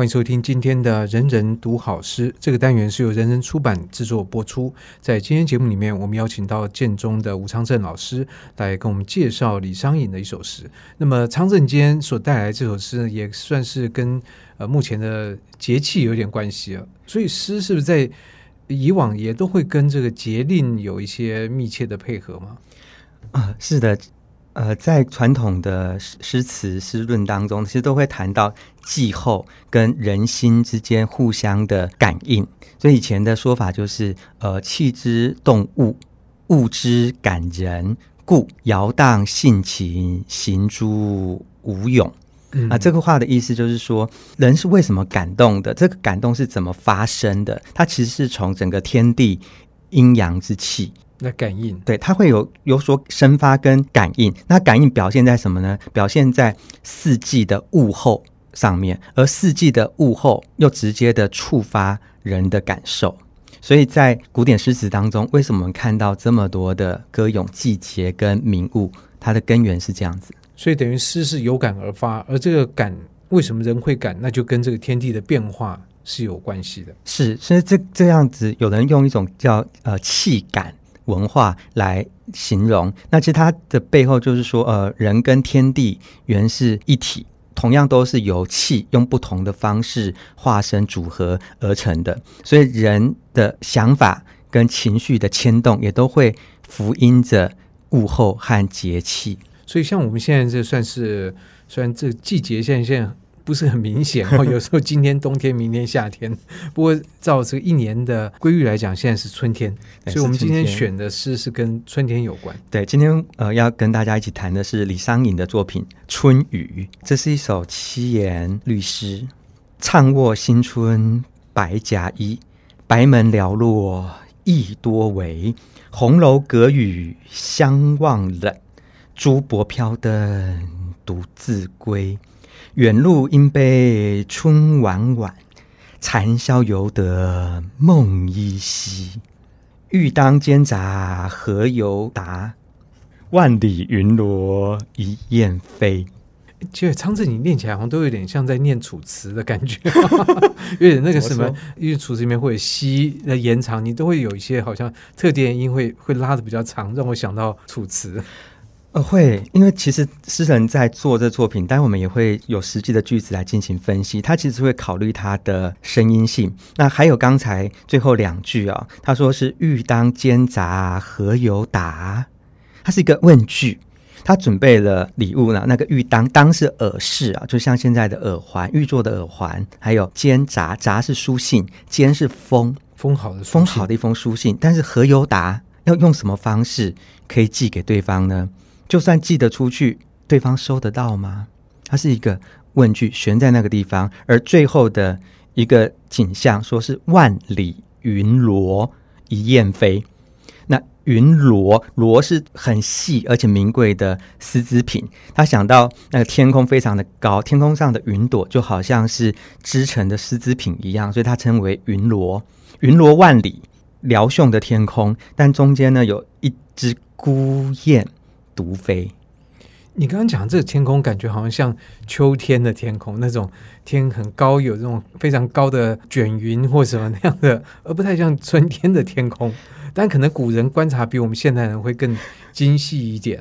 欢迎收听今天的《人人读好诗》这个单元，是由人人出版制作播出。在今天节目里面，我们邀请到建中的吴昌政老师来跟我们介绍李商隐的一首诗。那么，昌政今天所带来这首诗呢，也算是跟呃目前的节气有点关系啊。所以，诗是不是在以往也都会跟这个节令有一些密切的配合吗？啊，是的。呃，在传统的诗词诗论当中，其实都会谈到季候跟人心之间互相的感应。所以以前的说法就是，呃，气之动物，物之感人，故摇荡性情，行诸无勇。嗯、啊，这个话的意思就是说，人是为什么感动的？这个感动是怎么发生的？它其实是从整个天地阴阳之气。那感应，对，它会有有所生发跟感应。那感应表现在什么呢？表现在四季的物候上面，而四季的物候又直接的触发人的感受。所以在古典诗词当中，为什么我们看到这么多的歌咏季节跟名物？它的根源是这样子。所以等于诗是有感而发，而这个感为什么人会感？那就跟这个天地的变化是有关系的。是，所以这这样子，有人用一种叫呃气感。文化来形容，那其实它的背后就是说，呃，人跟天地原是一体，同样都是由气用不同的方式化身组合而成的，所以人的想法跟情绪的牵动也都会符应着物候和节气。所以，像我们现在这算是，虽然这季节现在现在。不是很明显哦，有时候今天冬天，明天夏天。不过照这个一年的规律来讲，现在是春天，所以我们今天选的诗是跟春天有关。对，今天呃要跟大家一起谈的是李商隐的作品《春雨》，这是一首七言律诗：唱卧新春白甲衣，白门寥落意多违。红楼隔雨相望冷，珠箔飘灯独自归。远路应悲春晚晚，残宵犹得梦依稀。欲当间杂何由达？万里云罗一雁飞。其实昌政你念起来好像都有点像在念楚辞的感觉，有点那个什么，因为楚辞里面会有西的延长，你都会有一些好像特定的音会会拉的比较长，让我想到楚辞。呃，会，因为其实诗人在做这作品，但我们也会有实际的句子来进行分析。他其实会考虑他的声音性。那还有刚才最后两句啊，他说是“欲当间杂何由达”，它是一个问句。他准备了礼物呢，那个玉当当是耳饰啊，就像现在的耳环，玉做的耳环。还有间杂杂是书信，间是封封好的封好的一封书信。但是何由达？要用什么方式可以寄给对方呢？就算寄得出去，对方收得到吗？它是一个问句，悬在那个地方。而最后的一个景象，说是万里云罗一雁飞。那云罗罗是很细而且名贵的丝织品。他想到那个天空非常的高，天空上的云朵就好像是织成的丝织品一样，所以他称为云罗。云罗万里，辽迥的天空，但中间呢有一只孤雁。独飞，你刚刚讲这个天空，感觉好像像秋天的天空，那种天很高，有这种非常高的卷云或什么那样的，而不太像春天的天空。但可能古人观察比我们现代人会更精细一点。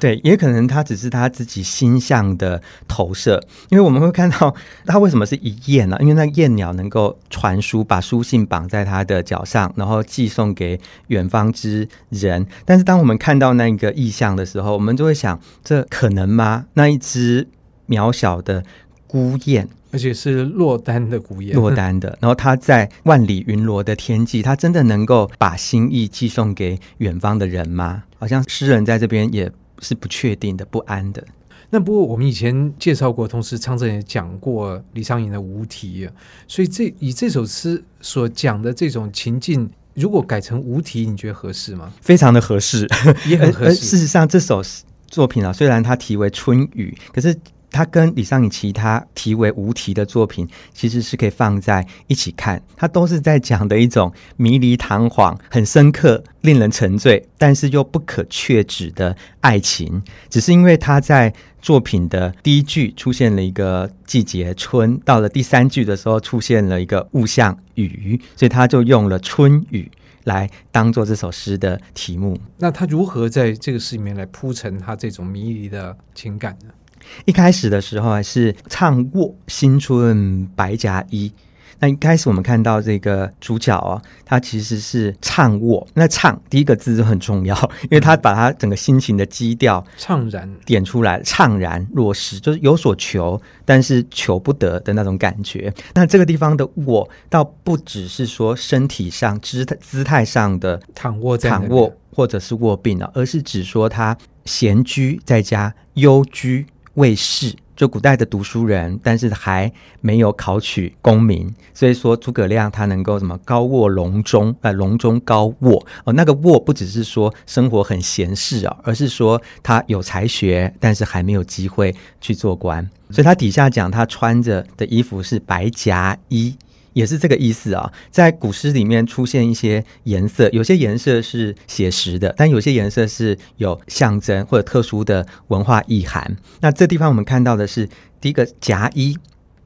对，也可能他只是他自己心象的投射，因为我们会看到他为什么是一燕呢？因为那燕鸟能够传书，把书信绑在他的脚上，然后寄送给远方之人。但是当我们看到那个意象的时候，我们就会想：这可能吗？那一只渺小的孤雁，而且是落单的孤雁，落单的。然后他在万里云罗的天际，他真的能够把心意寄送给远方的人吗？好像诗人在这边也。是不确定的、不安的。那不过我们以前介绍过，同时昌政也讲过李商隐的无题，所以这以这首诗所讲的这种情境，如果改成无题，你觉得合适吗？非常的合适，也很合适。事实上，这首作品啊，虽然它题为《春雨》，可是它跟李商隐其他题为无题的作品，其实是可以放在一起看。它都是在讲的一种迷离堂皇、很深刻、令人沉醉，但是又不可确指的爱情。只是因为他在作品的第一句出现了一个季节春，到了第三句的时候出现了一个物象雨，所以他就用了春雨来当做这首诗的题目。那他如何在这个诗里面来铺陈他这种迷离的情感呢？一开始的时候还是唱卧新春白夹衣。那一开始我们看到这个主角哦，他其实是怅卧。那怅第一个字就很重要，因为他把他整个心情的基调怅然点出来，怅然若失，就是有所求，但是求不得的那种感觉。那这个地方的卧，倒不只是说身体上姿态姿态上的躺卧在躺卧或者是卧病啊，而是指说他闲居在家，幽居。卫士，就古代的读书人，但是还没有考取功名，所以说诸葛亮他能够什么高卧龙中，呃，龙中高卧哦，那个卧不只是说生活很闲适啊，而是说他有才学，但是还没有机会去做官，所以他底下讲他穿着的衣服是白夹衣。也是这个意思啊，在古诗里面出现一些颜色，有些颜色是写实的，但有些颜色是有象征或者特殊的文化意涵。那这地方我们看到的是第一个夹衣，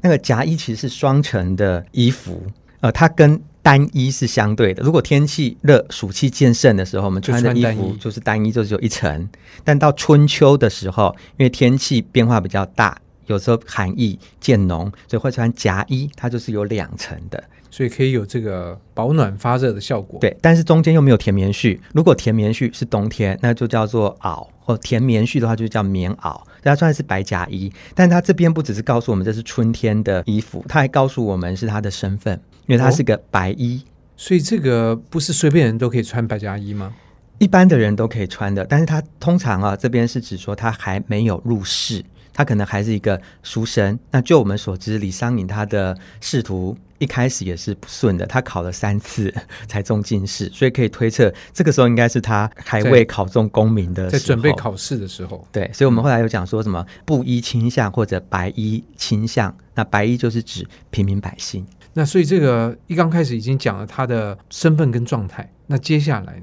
那个夹衣其实是双层的衣服，呃，它跟单衣是相对的。如果天气热、暑气渐盛的时候，我们穿的衣服就是单衣，就只有一层。但到春秋的时候，因为天气变化比较大。有时候寒意渐浓，所以会穿夹衣，它就是有两层的，所以可以有这个保暖发热的效果。对，但是中间又没有填棉絮。如果填棉絮是冬天，那就叫做袄；或填棉絮的话，就叫棉袄。大家穿的是白夹衣，但它这边不只是告诉我们这是春天的衣服，它还告诉我们是它的身份，因为它是个白衣。哦，所以这个不是随便人都可以穿白夹衣吗？一般的人都可以穿的，但是他通常啊，这边是指说他还没有入仕。他可能还是一个书生。那就我们所知，李商隐他的仕途一开始也是不顺的，他考了三次 才中进士，所以可以推测，这个时候应该是他还未考中功名的时候，在准备考试的时候。对，所以我们后来有讲说什么布衣倾向或者白衣倾向，那白衣就是指平民百姓。那所以这个一刚开始已经讲了他的身份跟状态。那接下来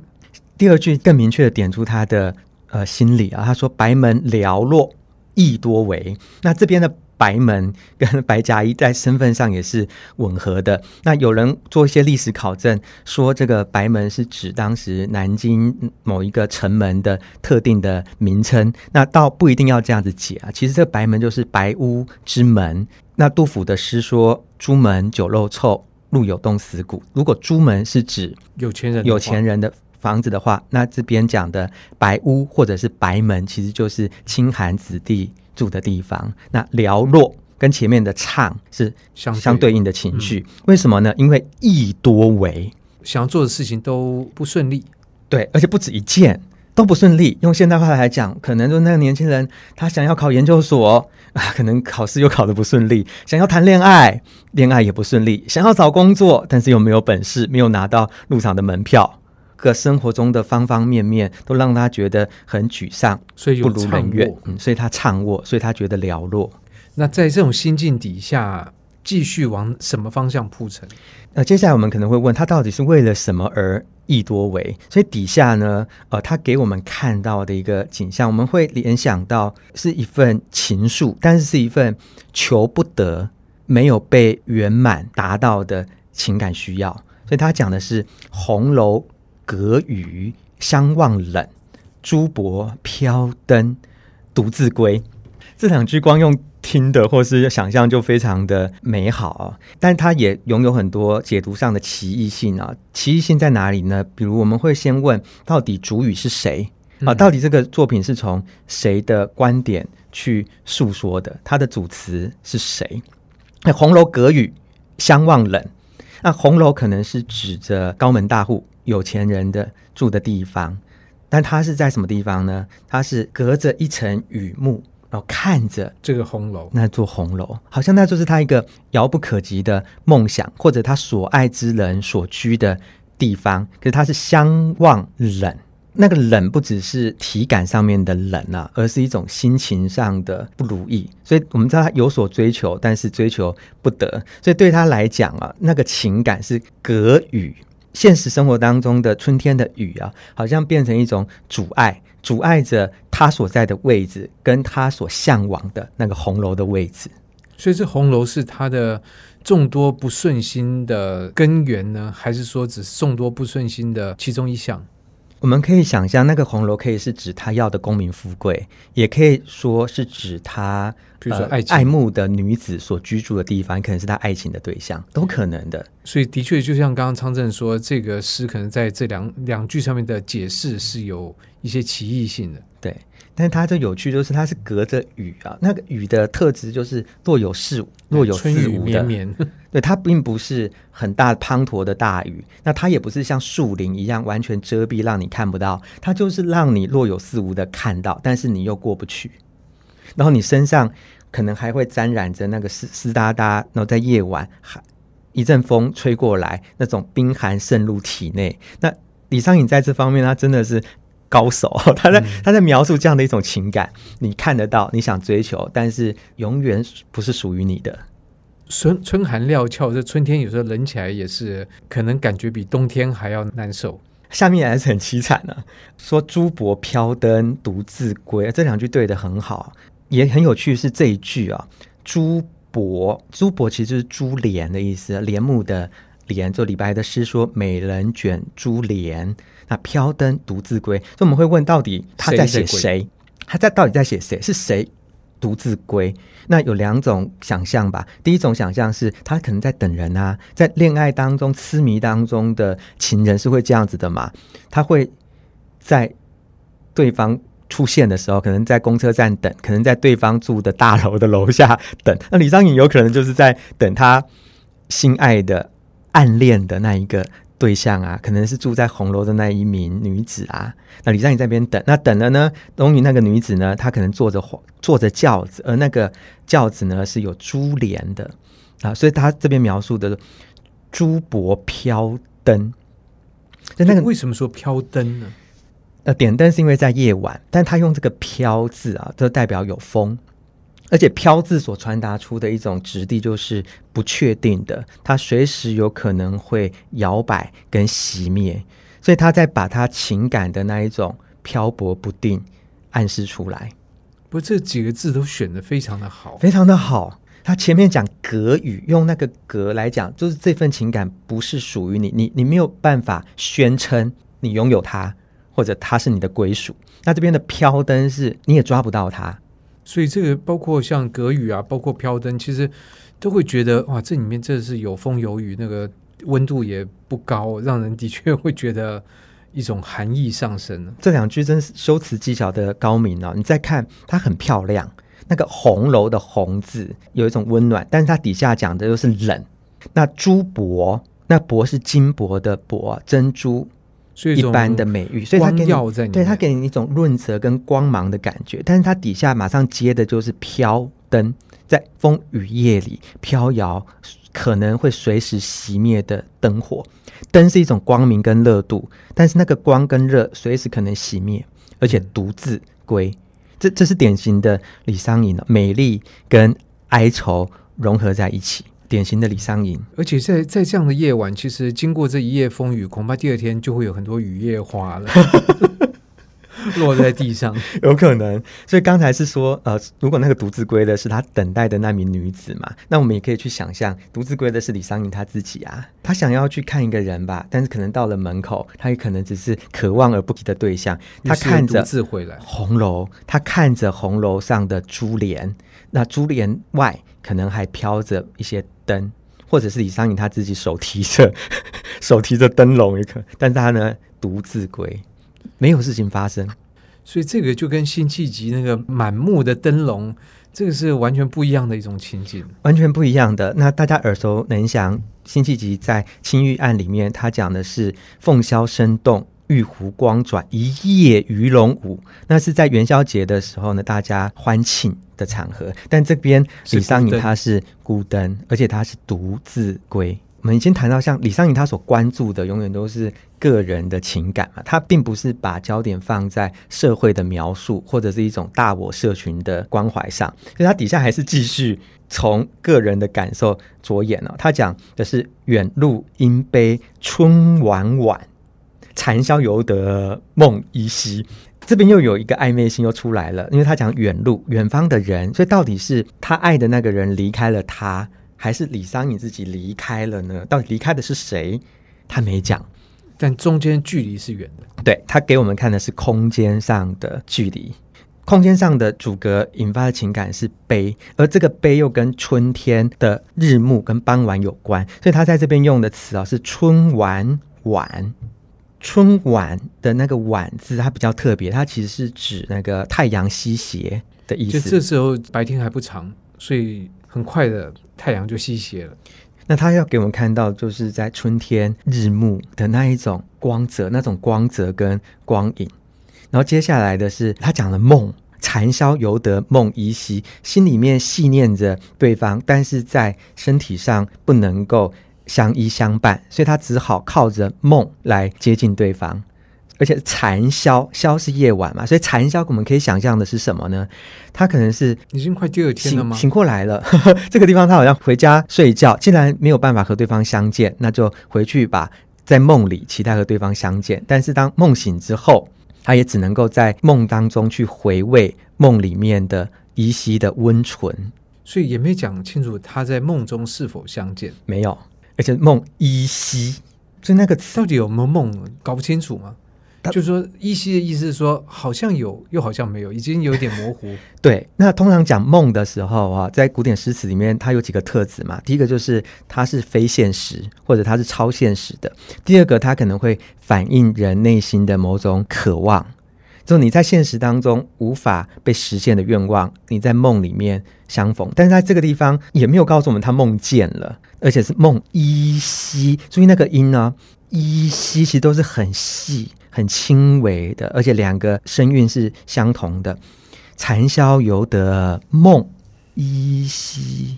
第二句更明确的点出他的呃心理啊，他说白门寥落。益多为，那这边的白门跟 白葭衣在身份上也是吻合的。那有人做一些历史考证，说这个白门是指当时南京某一个城门的特定的名称。那倒不一定要这样子解啊。其实这个白门就是白屋之门。那杜甫的诗说：“朱门酒肉臭，路有冻死骨。”如果朱门是指有钱人，有钱人的。房子的话，那这边讲的白屋或者是白门，其实就是清寒子弟住的地方。那寥落跟前面的唱是相相对应的情绪，嗯，为什么呢？因为意多为，想要做的事情都不顺利，对，而且不止一件都不顺利。用现代话来讲，可能就那个年轻人，他想要考研究所啊，可能考试又考得不顺利；想要谈恋爱，恋爱也不顺利；想要找工作，但是又没有本事，没有拿到入场的门票。个生活中的方方面面都让他觉得很沮丧，所以不如人愿，嗯，所以他怅卧，所以他觉得寥落。那在这种心境底下，继续往什么方向铺陈？呃，接下来我们可能会问他到底是为了什么而意多为？所以底下呢，呃，他给我们看到的一个景象，我们会联想到是一份情愫，但是是一份求不得、没有被圆满达到的情感需要。所以他讲的是红楼。隔雨相望冷，珠箔飘灯独自归。这两句光用听的或是想象就非常的美好啊，但它也拥有很多解读上的奇异性啊。奇异性在哪里呢？比如我们会先问，到底主语是谁啊？到底这个作品是从谁的观点去诉说的？它的主词是谁？那红楼隔雨相望冷，那红楼可能是指着高门大户。有钱人的住的地方，但他是在什么地方呢？他是隔着一层雨幕，然后看着这个红楼，那座红楼，好像那就是他一个遥不可及的梦想，或者他所爱之人所居的地方。可是他是相望冷，那个冷不只是体感上面的冷啊，而是一种心情上的不如意。所以我们知道他有所追求，但是追求不得。所以对他来讲啊，那个情感是隔雨。现实生活当中的春天的雨啊，好像变成一种阻碍，阻碍着他所在的位置，跟他所向往的那个红楼的位置。所以这红楼是他的众多不顺心的根源呢，还是说只是众多不顺心的其中一项？我们可以想象，那个红楼可以是指他要的功名富贵，也可以说是指他，比如说爱、呃、爱慕的女子所居住的地方，可能是他爱情的对象，都可能的。所以，的确，就像刚刚昌正说，这个诗可能在这两两句上面的解释是有一些歧义性的。对，但是它这有趣，就是它是隔着雨啊，那个雨的特质就是若有似无，若有似无的。春雨绵绵。对，它并不是很大滂沱的大雨，那它也不是像树林一样完全遮蔽，让你看不到。它就是让你若有似无的看到，但是你又过不去。然后你身上可能还会沾染着那个湿湿哒哒，然后在夜晚还一阵风吹过来，那种冰寒渗入体内。那李商隐在这方面，他真的是。高手，他在他在描述这样的一种情感，嗯、你看得到，你想追求，但是永远不是属于你的。春春寒料峭，这春天有时候冷起来也是，可能感觉比冬天还要难受。下面还是很凄惨的、啊，说朱柏飘灯独自归，这两句对的很好，也很有趣。是这一句啊，朱柏，朱柏其实就是珠帘的意思，帘幕的帘。就李白的诗说：“美人卷珠帘。”那飘灯独自归，所以我们会问，到底他在写谁？谁他在到底在写谁？是谁独自归？那有两种想象吧。第一种想象是他可能在等人啊，在恋爱当中、痴迷当中的情人是会这样子的嘛？他会在对方出现的时候，可能在公车站等，可能在对方住的大楼的楼下等。那李商隐有可能就是在等他心爱的、暗恋的那一个。对象啊，可能是住在红楼的那一名女子啊。那李商隐在那边等，那等了呢，终于那个女子呢，她可能坐着坐着轿子，而那个轿子呢是有珠帘的啊，所以他这边描述的珠箔飘灯，那那个为什么说飘灯呢？呃，点灯是因为在夜晚，但他用这个飘字啊，就代表有风。而且“飘”字所传达出的一种质地，就是不确定的，它随时有可能会摇摆跟熄灭，所以他在把他情感的那一种漂泊不定暗示出来。不，这几个字都选得非常的好，非常的好。他前面讲隔语，用那个“隔”来讲，就是这份情感不是属于你，你你没有办法宣称你拥有它，或者它是你的归属。那这边的“飘灯”是你也抓不到它。所以这个包括像隔雨啊，包括飘灯，其实都会觉得哇，这里面真的是有风有雨，那个温度也不高，让人的确会觉得一种寒意上升。这两句真是修辞技巧的高明啊！你再看它很漂亮，那个红楼的“红”字有一种温暖，但是它底下讲的又是冷。那珠箔，那箔是金箔的箔，珍珠。一般的美玉，所以它给你，对它给你一种润泽跟光芒的感觉。但是它底下马上接的就是飘灯，在风雨夜里飘摇，可能会随时熄灭的灯火。灯是一种光明跟热度，但是那个光跟热随时可能熄灭，而且独自归。这这是典型的李商隐，美丽跟哀愁融合在一起。典型的李商隐，而且在在这样的夜晚，其实经过这一夜风雨，恐怕第二天就会有很多雨夜花了 落在地上，有可能。所以刚才是说，呃，如果那个独自归的是他等待的那名女子嘛，那我们也可以去想象，独自归的是李商隐他自己啊，他想要去看一个人吧，但是可能到了门口，他也可能只是渴望而不及的对象。他看着回来红楼，他看着红楼上的珠帘，那珠帘外可能还飘着一些。灯，或者是李商隐他自己手提着 手提着灯笼也可，但是他呢独自归，没有事情发生，所以这个就跟辛弃疾那个满目的灯笼，这个是完全不一样的一种情景，完全不一样的。那大家耳熟能详，辛弃疾在《青玉案》里面，他讲的是凤箫声动。玉壶光转，一夜鱼龙舞。那是在元宵节的时候呢，大家欢庆的场合。但这边李商隐他是孤灯，而且他是独自归，我们已经谈到，像李商隐他所关注的，永远都是个人的情感嘛，他并不是把焦点放在社会的描述或者是一种大我社群的关怀上，所以他底下还是继续从个人的感受着眼了。他讲的是“远路因悲春晚晚，残宵犹得梦依稀”。这边又有一个暧昧性又出来了，因为他讲远路，远方的人，所以到底是他爱的那个人离开了他，还是李商隐自己离开了呢？到底离开的是谁？他没讲，但中间距离是远的。对，他给我们看的是空间上的距离，空间上的阻隔引发的情感是悲，而这个悲又跟春天的日暮跟傍晚有关，所以他在这边用的词啊是春晚晚。春晚的那个“晚”字，它比较特别，它其实是指那个太阳西斜的意思。就这时候白天还不长，所以很快的太阳就西斜了。那他要给我们看到，就是在春天日暮的那一种光泽，那种光泽跟光影。然后接下来的是他讲了梦，残宵犹得梦依稀，心里面细念着对方，但是在身体上不能够。相依相伴，所以他只好靠着梦来接近对方，而且残宵，宵是夜晚嘛，所以残宵我们可以想象的是什么呢？他可能是已经快第二天了吗？醒过来了，这个地方他好像回家睡觉，既然没有办法和对方相见，那就回去吧，在梦里期待和对方相见。但是当梦醒之后，他也只能够在梦当中去回味梦里面的依稀的温存，所以也没讲清楚他在梦中是否相见，没有。而且梦依稀，就那个词到底有没有梦，搞不清楚吗？就是说依稀的意思是说，好像有，又好像没有，已经有点模糊。对，那通常讲梦的时候啊，在古典诗词里面，它有几个特质嘛。第一个就是它是非现实，或者它是超现实的。第二个，它可能会反映人内心的某种渴望。就你在现实当中无法被实现的愿望，你在梦里面相逢，但是在这个地方也没有告诉我们他梦见了，而且是梦依稀。注意那个音呢，依稀其实都是很细、很轻微的，而且两个声韵是相同的。残宵犹得梦依稀，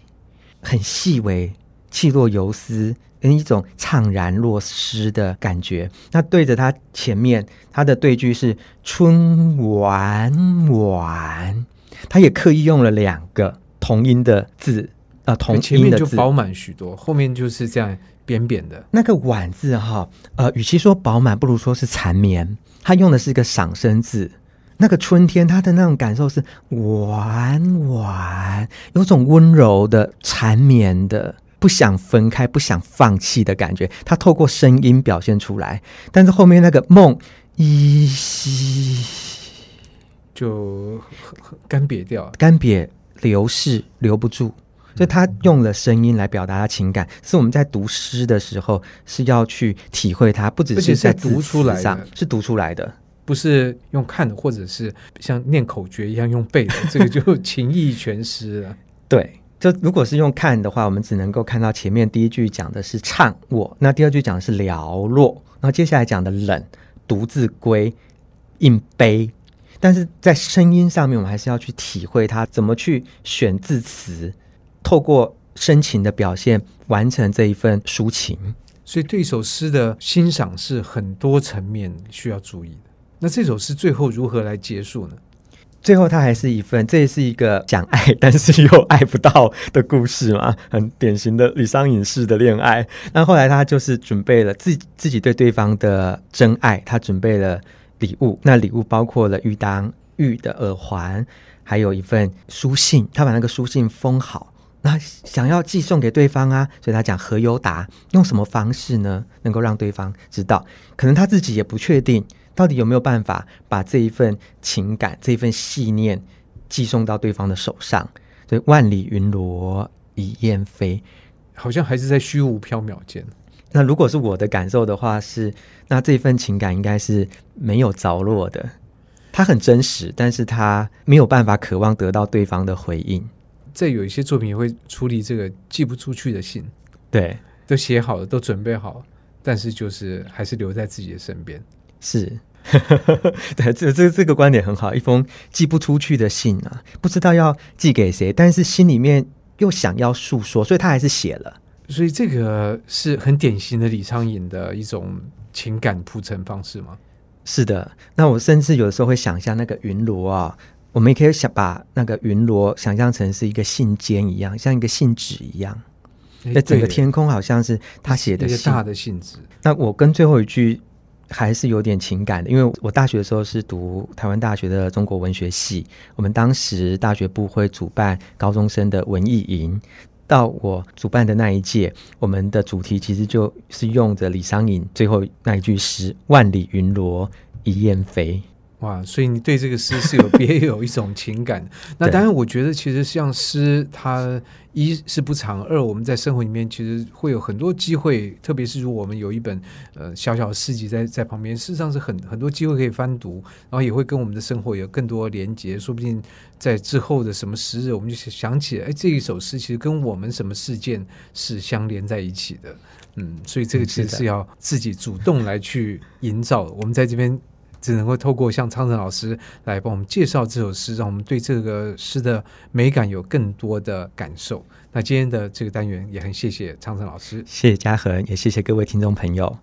很细微，气若游丝。跟一种怅然若失的感觉。那对着他前面，他的对句是“春晚晚”，他也刻意用了两个同音的字，啊、呃，同音的字。前面就饱满许多，后面就是这样扁扁的。那个“晚”字哈，呃，与其说饱满，不如说是缠绵。他用的是一个赏声字。那个春天，他的那种感受是晚晚，有种温柔的缠绵的。不想分开，不想放弃的感觉，他透过声音表现出来。但是后面那个梦依稀就干瘪掉，干瘪流逝留不住，所以他用了声音来表达他情感。是我们在读诗的时候是要去体会它，不只是在读出来上是读出来的，不是用看的，或者是像念口诀一样用背的，这个就情意全失了。对。就如果是用看的话，我们只能够看到前面第一句讲的是怅卧，那第二句讲的是寥落，然后接下来讲的冷，独自归，应悲。但是在声音上面，我们还是要去体会它怎么去选字词，透过深情的表现完成这一份抒情。所以对一首诗的欣赏是很多层面需要注意的。那这首诗最后如何来结束呢？最后，它还是一份，这也是一个讲爱，但是又爱不到的故事嘛，很典型的李商隐式的恋爱。那后来他就是准备了自自己对对方的真爱，他准备了礼物。那礼物包括了玉当玉的耳环，还有一份书信。他把那个书信封好，那想要寄送给对方啊，所以他讲何由达，用什么方式呢？能够让对方知道？可能他自己也不确定。到底有没有办法把这一份情感、这一份信念寄送到对方的手上？所以万里云罗一雁飞，好像还是在虚无缥缈间。那如果是我的感受的话是，是那这份情感应该是没有着落的，它很真实，但是它没有办法渴望得到对方的回应。这有一些作品也会处理这个寄不出去的信，对，都写好了，都准备好了，但是就是还是留在自己的身边，是。对，这这这个观点很好。一封寄不出去的信啊，不知道要寄给谁，但是心里面又想要诉说，所以他还是写了。所以这个是很典型的李昌隐的一种情感铺陈方式吗？是的。那我甚至有的时候会想象那个云罗啊，我们也可以想把那个云罗想象成是一个信笺一样，像一个信纸一样。那整个天空好像是他写的信，大的信纸。那我跟最后一句还是有点情感的，因为我大学的时候是读台湾大学的中国文学系，我们当时大学部会主办高中生的文艺营，到我主办的那一届，我们的主题其实就是用着李商隐最后那一句诗：“万里云罗一雁飞。”哇，所以你对这个诗是有 别有一种情感。那当然，我觉得其实像诗，它一是不长，二我们在生活里面其实会有很多机会，特别是如果我们有一本呃小小的诗集在在旁边，事实上是很很多机会可以翻读，然后也会跟我们的生活有更多连接。说不定在之后的什么时日，我们就想起，哎，这一首诗其实跟我们什么事件是相连在一起的。嗯，所以这个其实是要自己主动来去营造。我们在这边。只能够透过像昌盛老师来帮我们介绍这首诗，让我们对这个诗的美感有更多的感受。那今天的这个单元也很谢谢昌盛老师，谢谢嘉恒，也谢谢各位听众朋友。